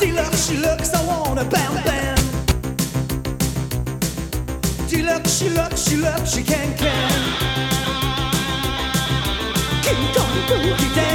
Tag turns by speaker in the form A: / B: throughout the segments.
A: She looks, she looks, I wanna bam bam. She looks, she looks, she looks, she can can. King Kong boogie
B: down.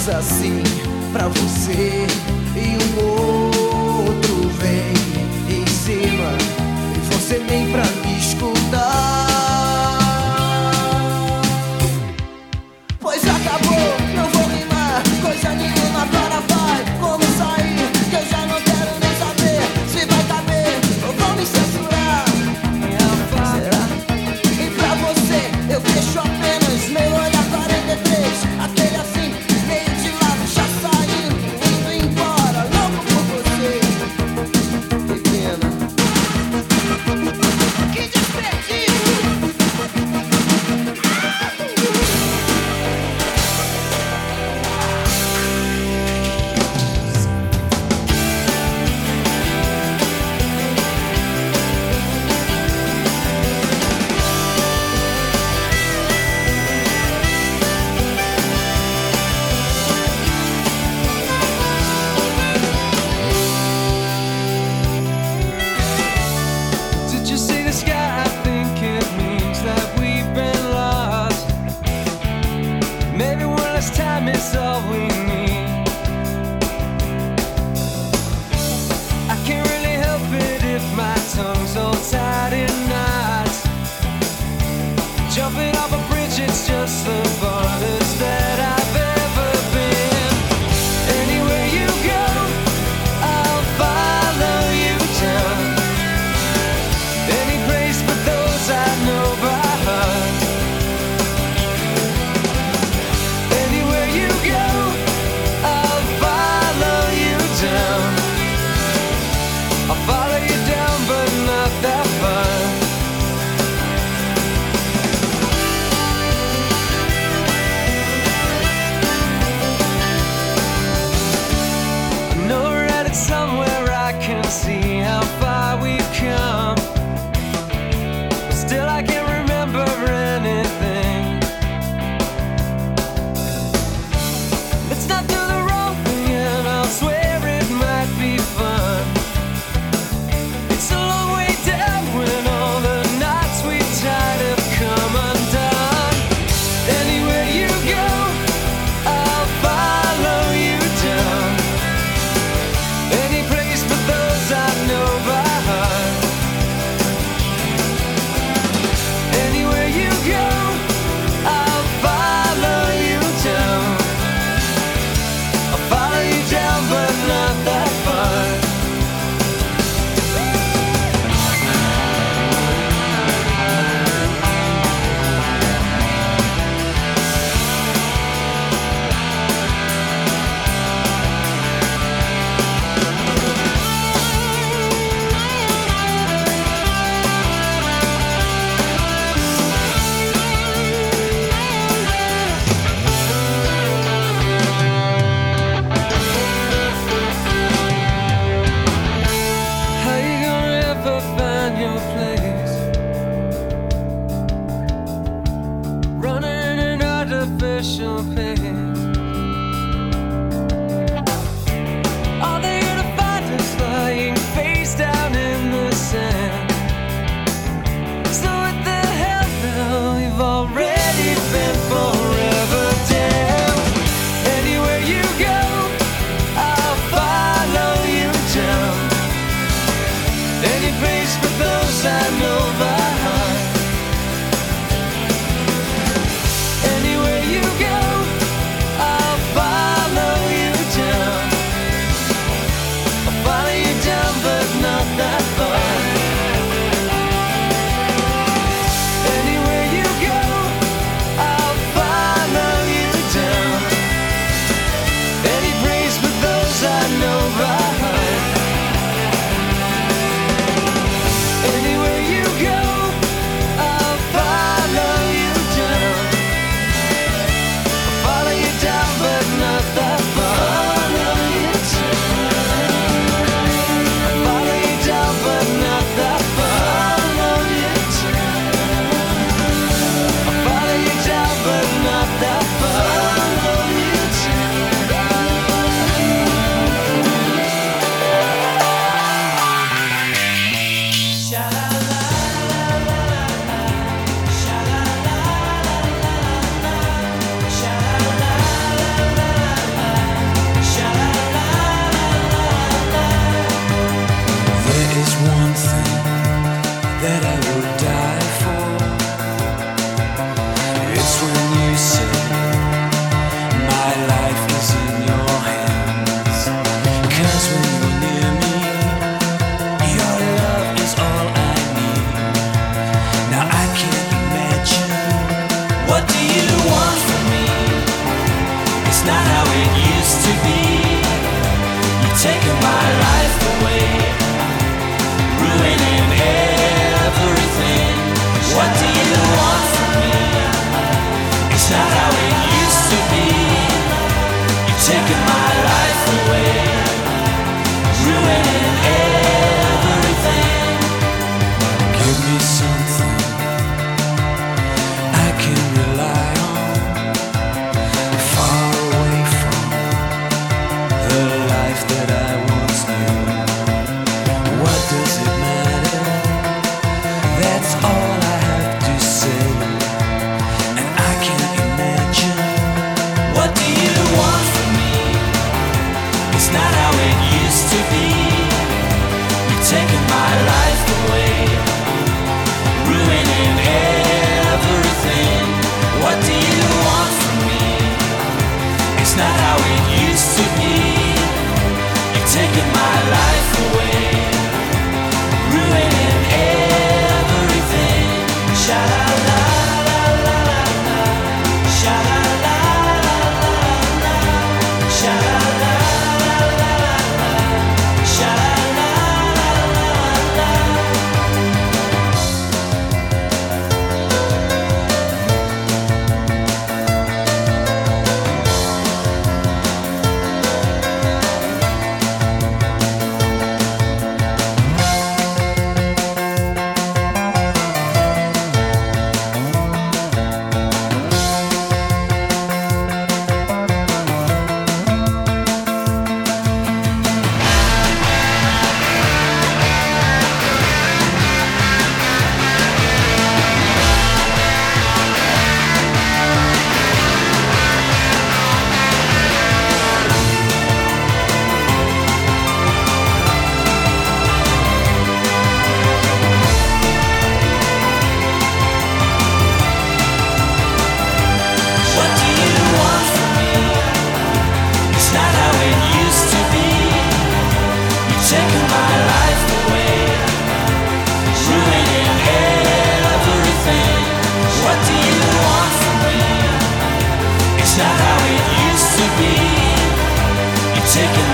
B: diz
A: assim pra você e um outro vem em cima e você vem pra
C: mim. taking my
B: life away.
D: Take it.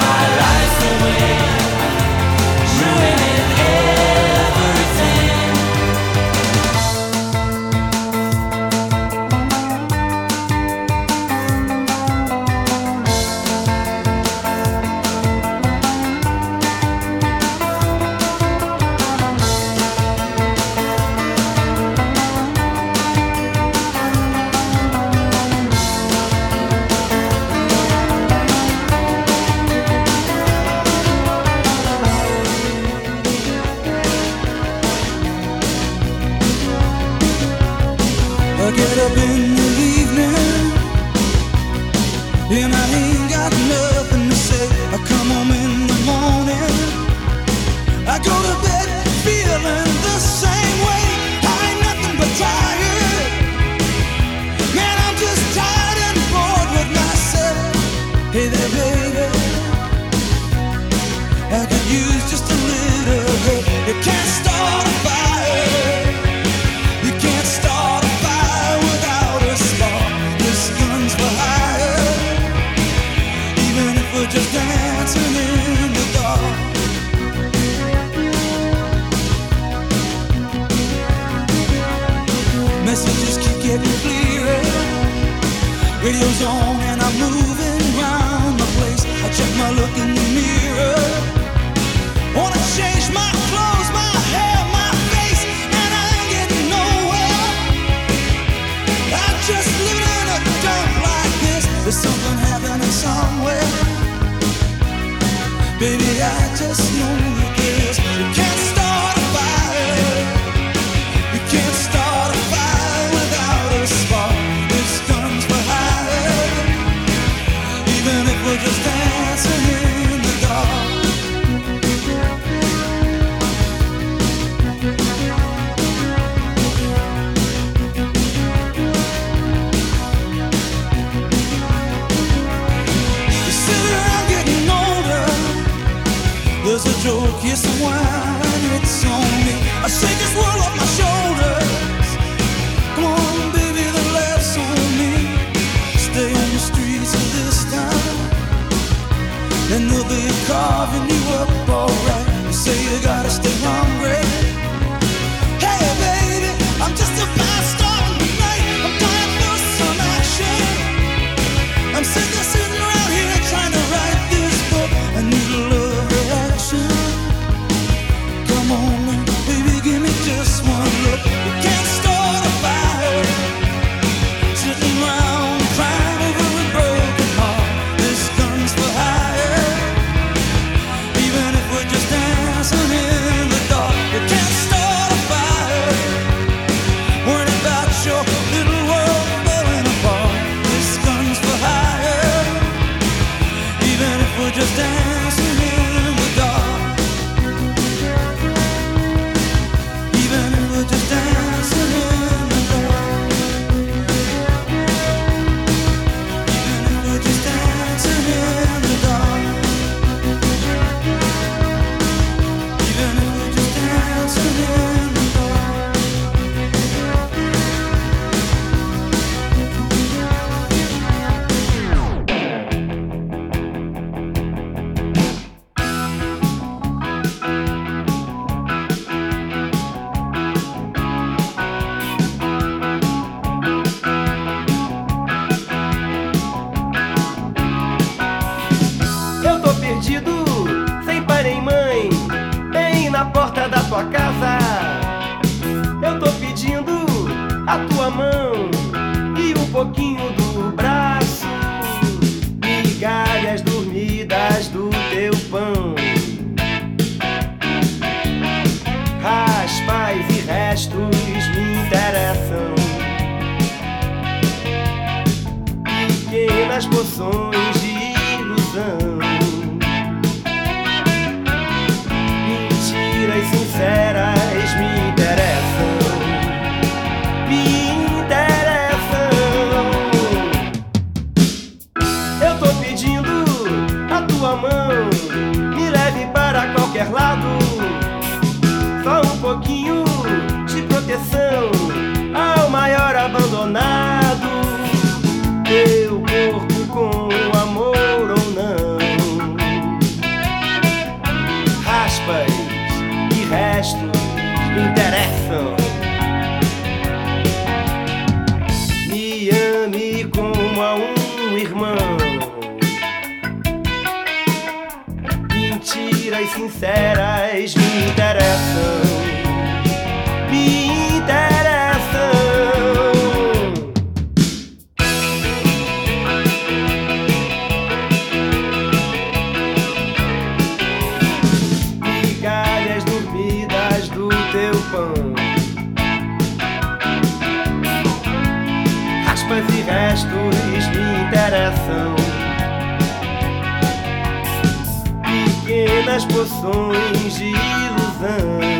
D: Baby, I just know you kiss. This one, it's on me. I shake this world off my shoulders.
C: Poções de ilusão.